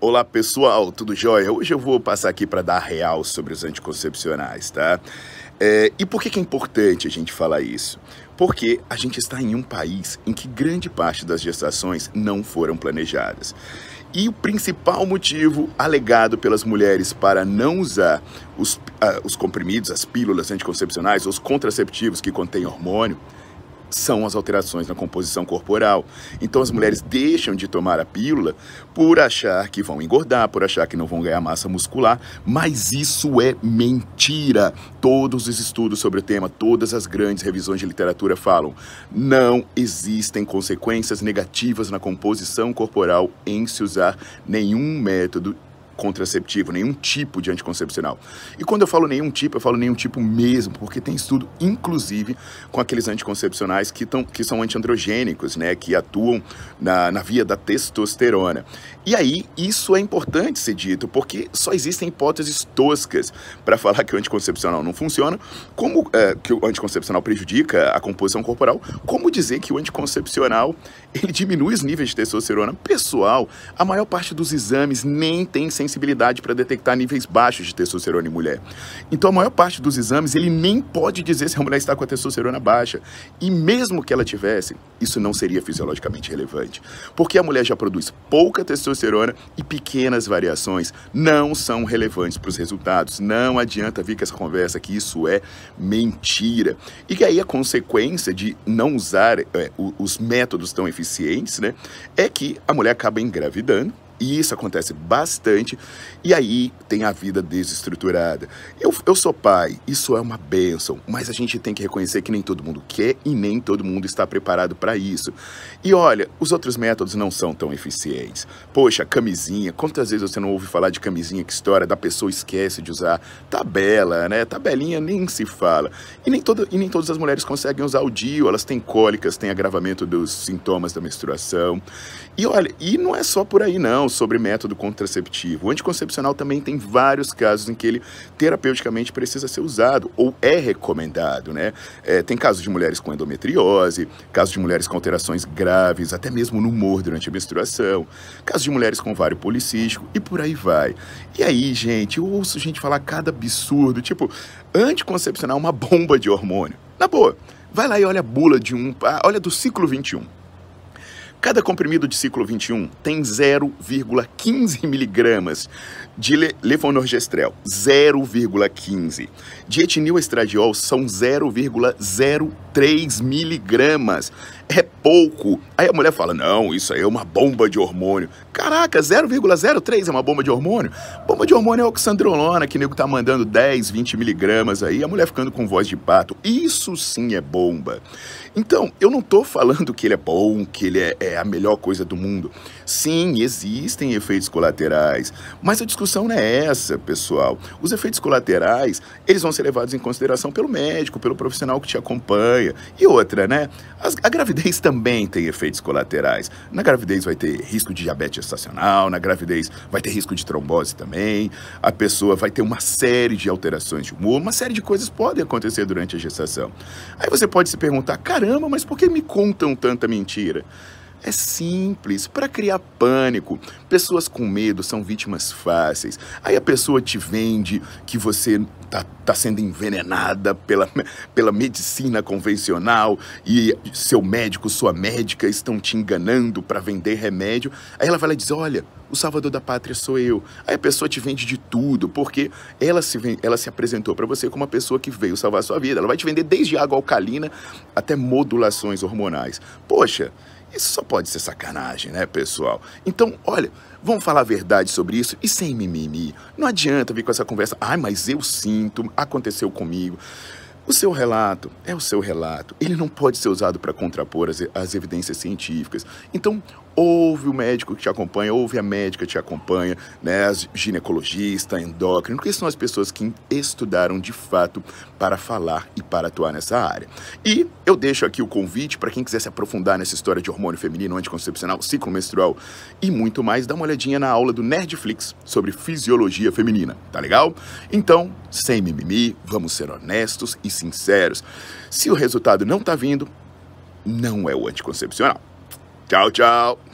Olá pessoal, tudo jóia? Hoje eu vou passar aqui para dar real sobre os anticoncepcionais, tá? É, e por que, que é importante a gente falar isso? Porque a gente está em um país em que grande parte das gestações não foram planejadas. E o principal motivo alegado pelas mulheres para não usar os, uh, os comprimidos, as pílulas anticoncepcionais, os contraceptivos que contêm hormônio, são as alterações na composição corporal. Então as mulheres deixam de tomar a pílula por achar que vão engordar, por achar que não vão ganhar massa muscular, mas isso é mentira. Todos os estudos sobre o tema, todas as grandes revisões de literatura falam: não existem consequências negativas na composição corporal em se usar nenhum método contraceptivo, nenhum tipo de anticoncepcional. E quando eu falo nenhum tipo, eu falo nenhum tipo mesmo, porque tem estudo, inclusive, com aqueles anticoncepcionais que, tão, que são antiandrogênicos, né, que atuam na, na via da testosterona. E aí, isso é importante ser dito, porque só existem hipóteses toscas para falar que o anticoncepcional não funciona, como é, que o anticoncepcional prejudica a composição corporal, como dizer que o anticoncepcional ele diminui os níveis de testosterona. Pessoal, a maior parte dos exames nem tem sensibilidade para detectar níveis baixos de testosterona em mulher. Então a maior parte dos exames ele nem pode dizer se a mulher está com a testosterona baixa. E mesmo que ela tivesse, isso não seria fisiologicamente relevante, porque a mulher já produz pouca testosterona e pequenas variações não são relevantes para os resultados. Não adianta vir com essa conversa que isso é mentira. E que aí a consequência de não usar é, os métodos tão eficientes, né, é que a mulher acaba engravidando e isso acontece bastante. E aí tem a vida desestruturada. Eu, eu sou pai, isso é uma benção, mas a gente tem que reconhecer que nem todo mundo quer e nem todo mundo está preparado para isso. E olha, os outros métodos não são tão eficientes. Poxa, camisinha, quantas vezes você não ouve falar de camisinha que história da pessoa esquece de usar? Tabela, né? Tabelinha nem se fala. E nem, todo, e nem todas as mulheres conseguem usar o DIU, elas têm cólicas, têm agravamento dos sintomas da menstruação. E olha, e não é só por aí não sobre método contraceptivo. O anticoncepcional também tem vários casos em que ele terapeuticamente precisa ser usado ou é recomendado, né? É, tem casos de mulheres com endometriose, casos de mulheres com alterações graves, até mesmo no humor durante a menstruação, casos de mulheres com ovário policístico e por aí vai. E aí, gente, eu ouço gente falar cada absurdo, tipo, anticoncepcional é uma bomba de hormônio. Na boa, vai lá e olha a bula de um, ah, olha do ciclo 21. Cada comprimido de ciclo 21 tem 0,15 miligramas de le levonorgestrel, 0,15. De etinil estradiol são 0,03 miligramas. É pouco. Aí a mulher fala: não, isso aí é uma bomba de hormônio. Caraca, 0,03 é uma bomba de hormônio? Bomba de hormônio é oxandrolona, que nego tá mandando 10, 20 miligramas aí, a mulher ficando com voz de pato. Isso sim é bomba. Então, eu não tô falando que ele é bom, que ele é, é a melhor coisa do mundo. Sim, existem efeitos colaterais, mas a discussão não é essa, pessoal. Os efeitos colaterais, eles vão ser levados em consideração pelo médico, pelo profissional que te acompanha. E outra, né? a gravidez também tem efeitos colaterais. Na gravidez vai ter risco de diabetes gestacional, na gravidez vai ter risco de trombose também. A pessoa vai ter uma série de alterações de humor, uma série de coisas podem acontecer durante a gestação. Aí você pode se perguntar: caramba, mas por que me contam tanta mentira? É simples, para criar pânico. Pessoas com medo são vítimas fáceis. Aí a pessoa te vende que você tá, tá sendo envenenada pela, pela medicina convencional e seu médico, sua médica estão te enganando para vender remédio. Aí ela vai lá e diz: Olha, o salvador da pátria sou eu. Aí a pessoa te vende de tudo, porque ela se, ela se apresentou para você como uma pessoa que veio salvar a sua vida. Ela vai te vender desde água alcalina até modulações hormonais. Poxa, isso só pode ser sacanagem, né, pessoal? Então, olha, vamos falar a verdade sobre isso e sem mimimi. Não adianta vir com essa conversa, ai, mas eu sinto, aconteceu comigo. O seu relato é o seu relato. Ele não pode ser usado para contrapor as, as, evidências científicas. Então, ouve o médico que te acompanha, ouve a médica que te acompanha, né, ginecologista, endócrino, que são as pessoas que estudaram de fato para falar e para atuar nessa área. E eu deixo aqui o convite para quem quiser se aprofundar nessa história de hormônio feminino, anticoncepcional, ciclo menstrual e muito mais, dá uma olhadinha na aula do Nerdflix sobre fisiologia feminina, tá legal? Então, sem mimimi, vamos ser honestos e sinceros. Se o resultado não está vindo, não é o anticoncepcional. Tchau, tchau.